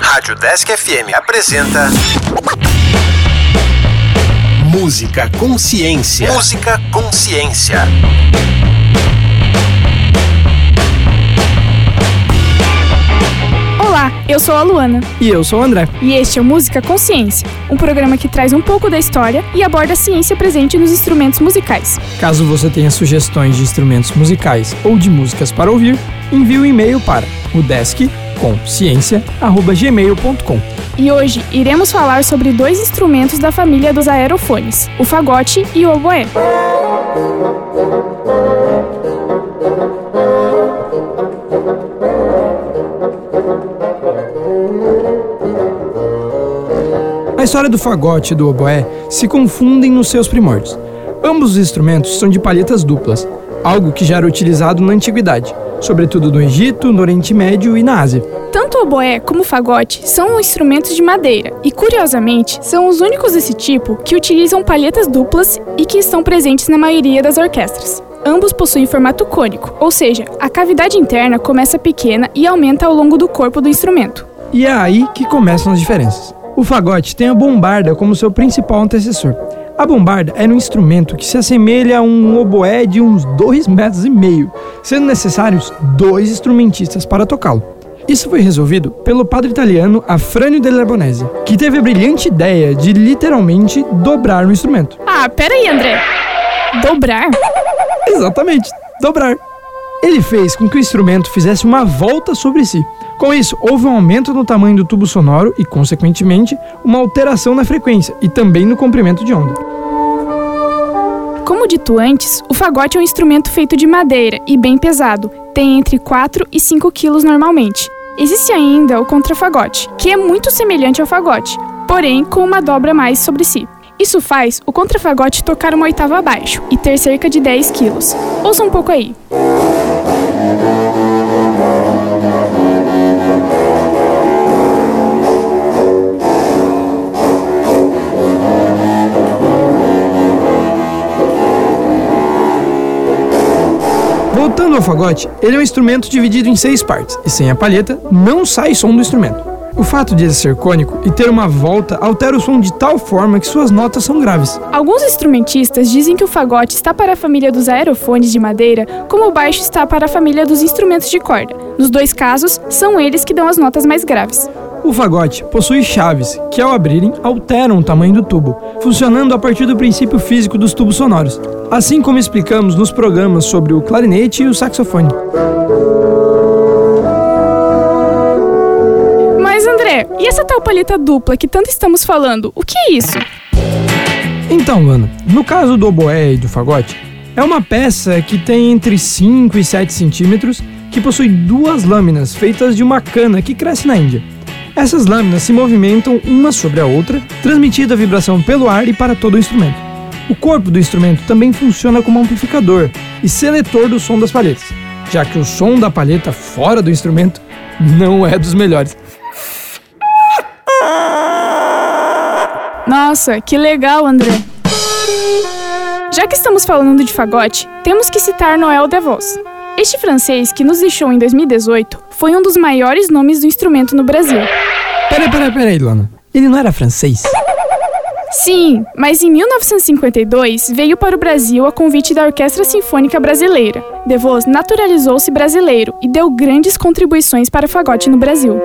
Rádio Desk FM apresenta. Música Consciência. Música Consciência. Olá, eu sou a Luana. E eu sou o André. E este é o Música Consciência, um programa que traz um pouco da história e aborda a ciência presente nos instrumentos musicais. Caso você tenha sugestões de instrumentos musicais ou de músicas para ouvir, envie o um e-mail para o deskconsciência@gmail.com. E hoje iremos falar sobre dois instrumentos da família dos aerofones, o fagote e o oboé. A história do fagote e do oboé se confundem nos seus primórdios. Ambos os instrumentos são de palhetas duplas, algo que já era utilizado na antiguidade, sobretudo no Egito, no Oriente Médio e na Ásia. Tanto o oboé como o fagote são instrumentos de madeira e, curiosamente, são os únicos desse tipo que utilizam palhetas duplas e que estão presentes na maioria das orquestras. Ambos possuem formato cônico, ou seja, a cavidade interna começa pequena e aumenta ao longo do corpo do instrumento. E é aí que começam as diferenças. O fagote tem a bombarda como seu principal antecessor. A bombarda era um instrumento que se assemelha a um oboé de uns dois metros e meio, sendo necessários dois instrumentistas para tocá-lo. Isso foi resolvido pelo padre italiano Afrânio della Bonese, que teve a brilhante ideia de literalmente dobrar o instrumento. Ah, pera aí, André. Dobrar? Exatamente, dobrar. Ele fez com que o instrumento fizesse uma volta sobre si. Com isso, houve um aumento no tamanho do tubo sonoro e, consequentemente, uma alteração na frequência e também no comprimento de onda. Como dito antes, o fagote é um instrumento feito de madeira e bem pesado, tem entre 4 e 5 quilos normalmente. Existe ainda o contrafagote, que é muito semelhante ao fagote, porém com uma dobra mais sobre si. Isso faz o contrafagote tocar uma oitava abaixo e ter cerca de 10 quilos. Ouça um pouco aí. Voltando ao fagote, ele é um instrumento dividido em seis partes, e sem a palheta não sai som do instrumento. O fato de ele ser cônico e ter uma volta altera o som de tal forma que suas notas são graves. Alguns instrumentistas dizem que o fagote está para a família dos aerofones de madeira, como o baixo está para a família dos instrumentos de corda. Nos dois casos, são eles que dão as notas mais graves. O fagote possui chaves que, ao abrirem, alteram o tamanho do tubo, funcionando a partir do princípio físico dos tubos sonoros, assim como explicamos nos programas sobre o clarinete e o saxofone. André, e essa tal palheta dupla que tanto estamos falando, o que é isso? Então, Ana, no caso do oboé e do fagote, é uma peça que tem entre 5 e 7 centímetros que possui duas lâminas feitas de uma cana que cresce na Índia. Essas lâminas se movimentam uma sobre a outra, transmitindo a vibração pelo ar e para todo o instrumento. O corpo do instrumento também funciona como amplificador e seletor do som das palhetas, já que o som da palheta fora do instrumento não é dos melhores. Nossa, que legal, André. Já que estamos falando de fagote, temos que citar Noel DeVos. Este francês, que nos deixou em 2018, foi um dos maiores nomes do instrumento no Brasil. Peraí, peraí, peraí, Luana. Ele não era francês? Sim, mas em 1952 veio para o Brasil a convite da Orquestra Sinfônica Brasileira. DeVos naturalizou-se brasileiro e deu grandes contribuições para o fagote no Brasil.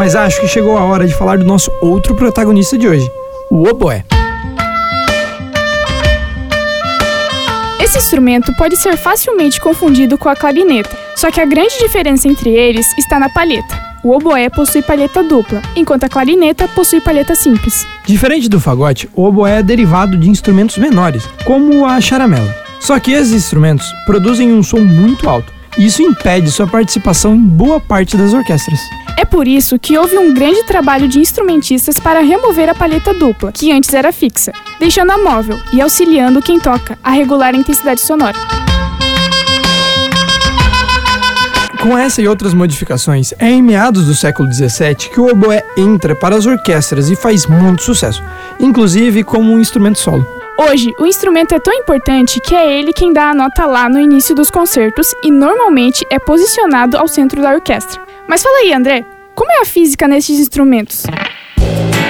Mas acho que chegou a hora de falar do nosso outro protagonista de hoje, o oboé. Esse instrumento pode ser facilmente confundido com a clarineta, só que a grande diferença entre eles está na palheta. O oboé possui palheta dupla, enquanto a clarineta possui palheta simples. Diferente do fagote, o oboé é derivado de instrumentos menores, como a charamela. Só que esses instrumentos produzem um som muito alto, isso impede sua participação em boa parte das orquestras. É por isso que houve um grande trabalho de instrumentistas para remover a palheta dupla, que antes era fixa, deixando-a móvel e auxiliando quem toca a regular a intensidade sonora. Com essa e outras modificações, é em meados do século XVII que o oboé entra para as orquestras e faz muito sucesso, inclusive como um instrumento solo. Hoje, o instrumento é tão importante que é ele quem dá a nota lá no início dos concertos e normalmente é posicionado ao centro da orquestra. Mas fala aí, André, como é a física nesses instrumentos?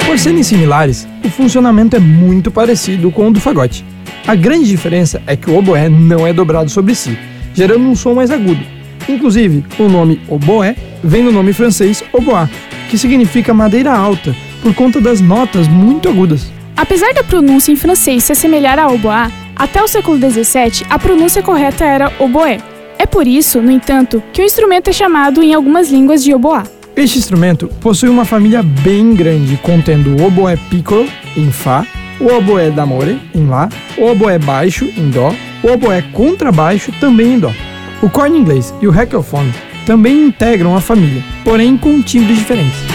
Por serem similares, o funcionamento é muito parecido com o do fagote. A grande diferença é que o oboé não é dobrado sobre si, gerando um som mais agudo. Inclusive, o nome oboé vem do nome francês oboá, que significa madeira alta, por conta das notas muito agudas. Apesar da pronúncia em francês se assemelhar a oboá, até o século XVII a pronúncia correta era oboé. É por isso, no entanto, que o instrumento é chamado em algumas línguas de oboá. Este instrumento possui uma família bem grande, contendo o oboé piccolo, em Fá, o oboé d'amore, em Lá, o oboé baixo, em Dó, o oboé contrabaixo, também em Dó. O corno inglês e o heckelphone também integram a família, porém com timbres diferentes.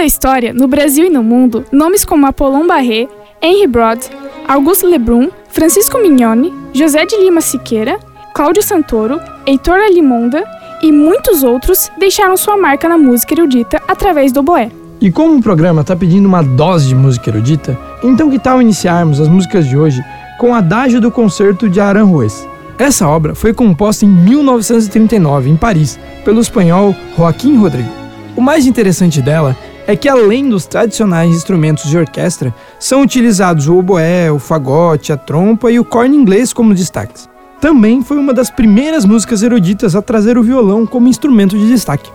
Da história, no Brasil e no mundo, nomes como Apollon Barré, Henry Broad, Augusto Lebrun, Francisco Mignoni, José de Lima Siqueira, Cláudio Santoro, Heitor Alimonda e muitos outros deixaram sua marca na música erudita através do oboé. E como o programa está pedindo uma dose de música erudita, então que tal iniciarmos as músicas de hoje com o Adágio do Concerto de Aranjuez? Essa obra foi composta em 1939, em Paris, pelo espanhol Joaquim Rodrigo. O mais interessante dela é que, além dos tradicionais instrumentos de orquestra, são utilizados o oboé, o fagote, a trompa e o corno inglês como destaques. Também foi uma das primeiras músicas eruditas a trazer o violão como instrumento de destaque.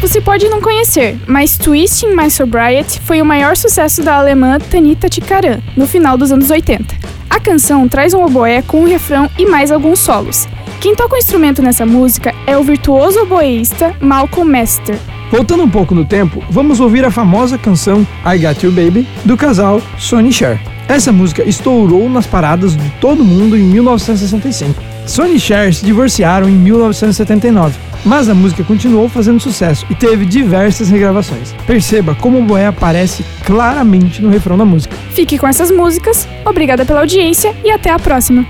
Você pode não conhecer, mas Twisting My Sobriety foi o maior sucesso da alemã Tanita Tikaram, no final dos anos 80. A canção traz um oboé com um refrão e mais alguns solos. Quem toca o instrumento nessa música é o virtuoso oboísta Malcolm Mester. Voltando um pouco no tempo, vamos ouvir a famosa canção I Got You Baby do casal Sonny Cher. Essa música estourou nas paradas de todo mundo em 1965. Sonny Cher se divorciaram em 1979, mas a música continuou fazendo sucesso e teve diversas regravações. Perceba como o boé aparece claramente no refrão da música. Fique com essas músicas, obrigada pela audiência e até a próxima!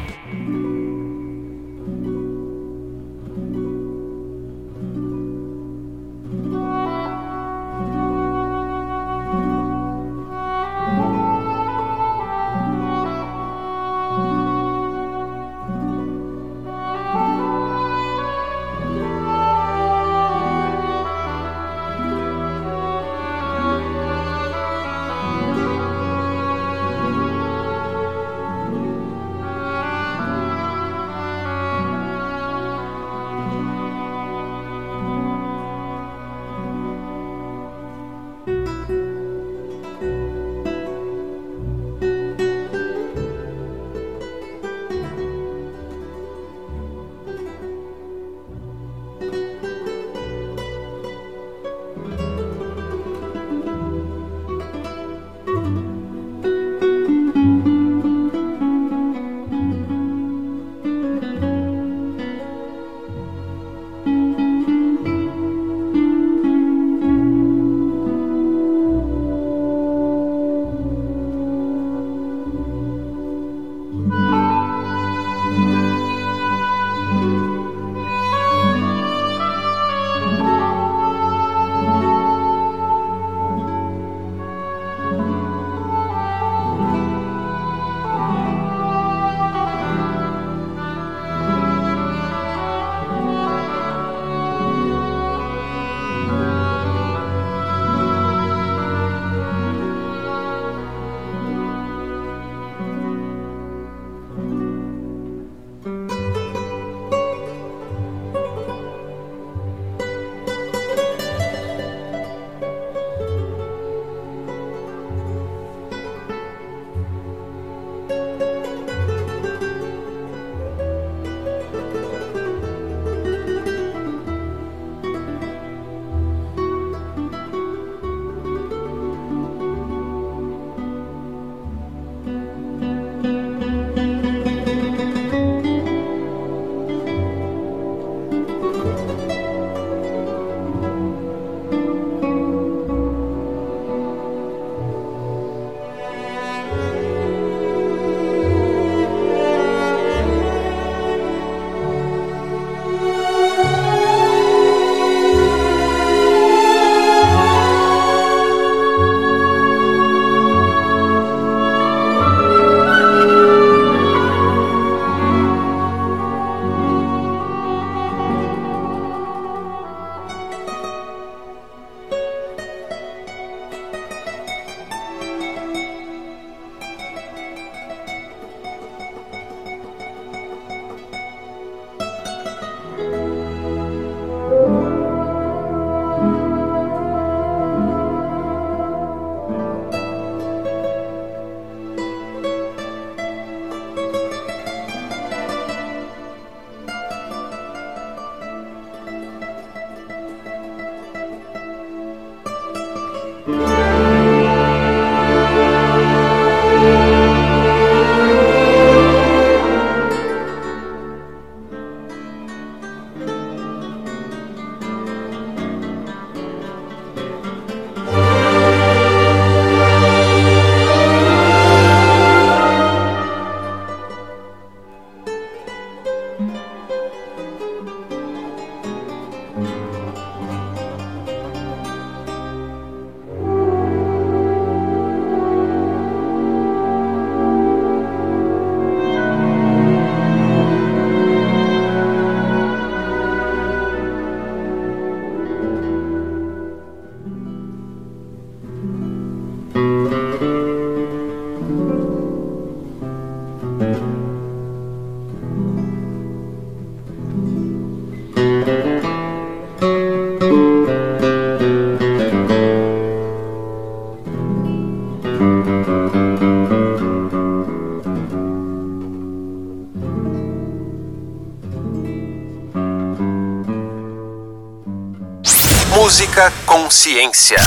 Ciência.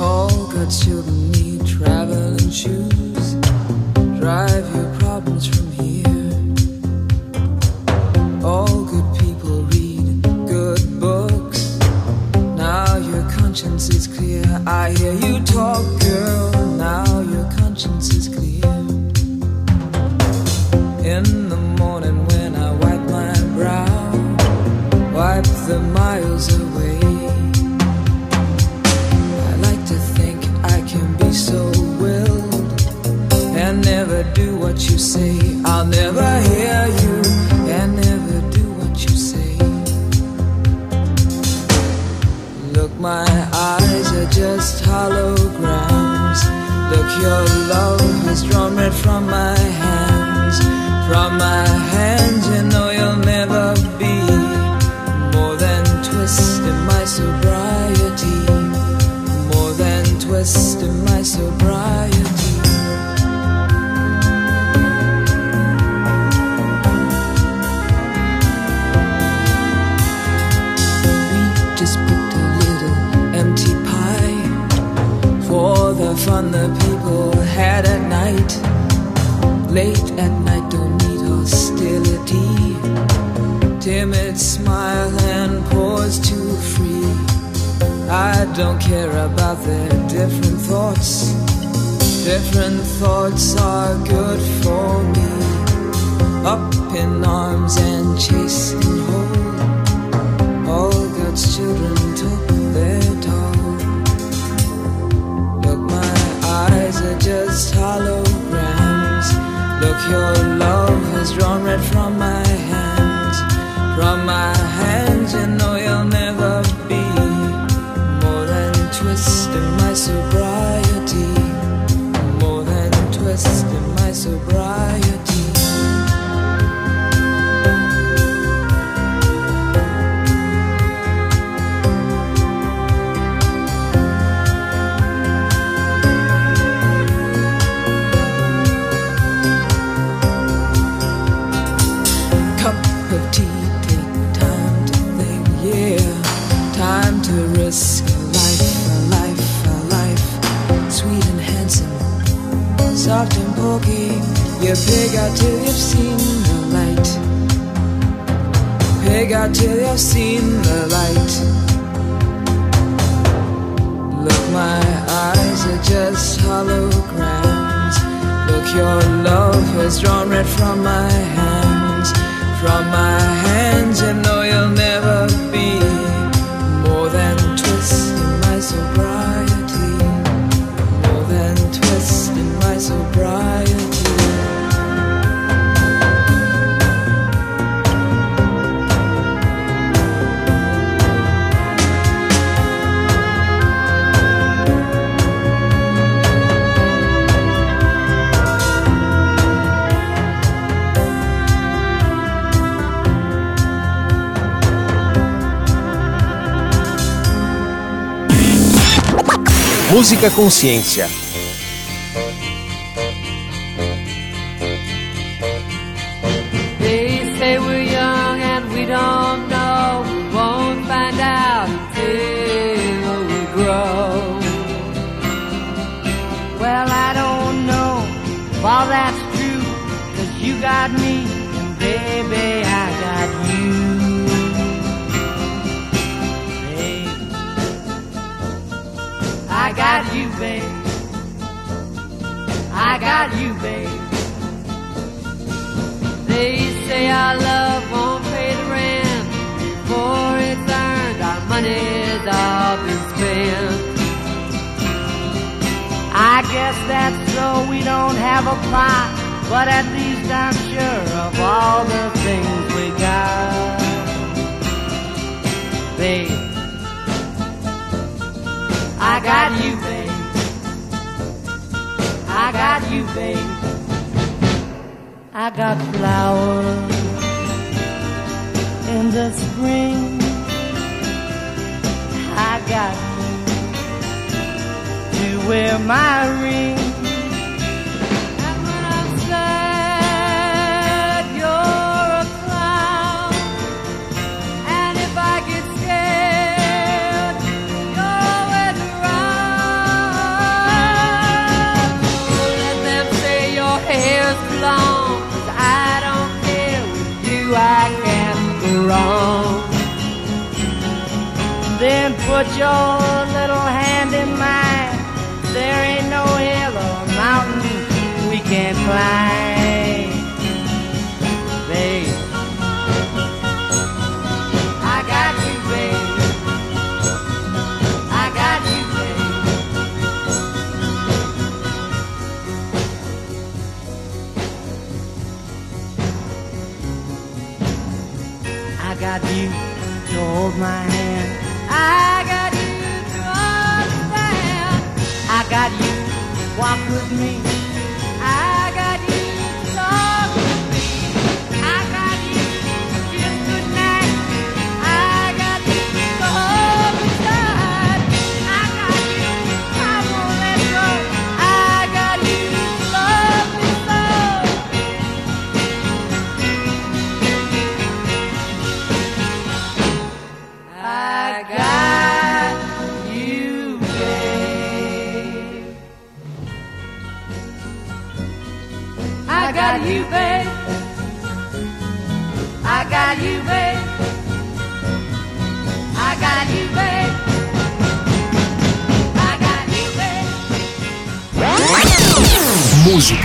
All good children. do what you say. I'll never hear you and never do what you say. Look, my eyes are just holograms. Look, your love has drawn red from my hands, from my hands. late at night, don't need hostility. Timid smile and pause to free. I don't care about their different thoughts. Different thoughts are good for me. Up in arms and chasing home. All God's children your till you've seen the light. Look, my eyes are just holograms. Look, your love has drawn red from my hands. From my hands, you know you'll never be. Música Consciência. They say we're young and we don't know. Won't find out until we grow. Well, I don't know all that's true. Cause you got me, babe. I got you, babe. They say our love won't pay the rent before it's earned. Our money's all been spent. I guess that's so we don't have a plot, but at least I'm sure of all the things we got. Babe. I got you, got you, babe. I got flowers in the spring. I got you to wear my ring.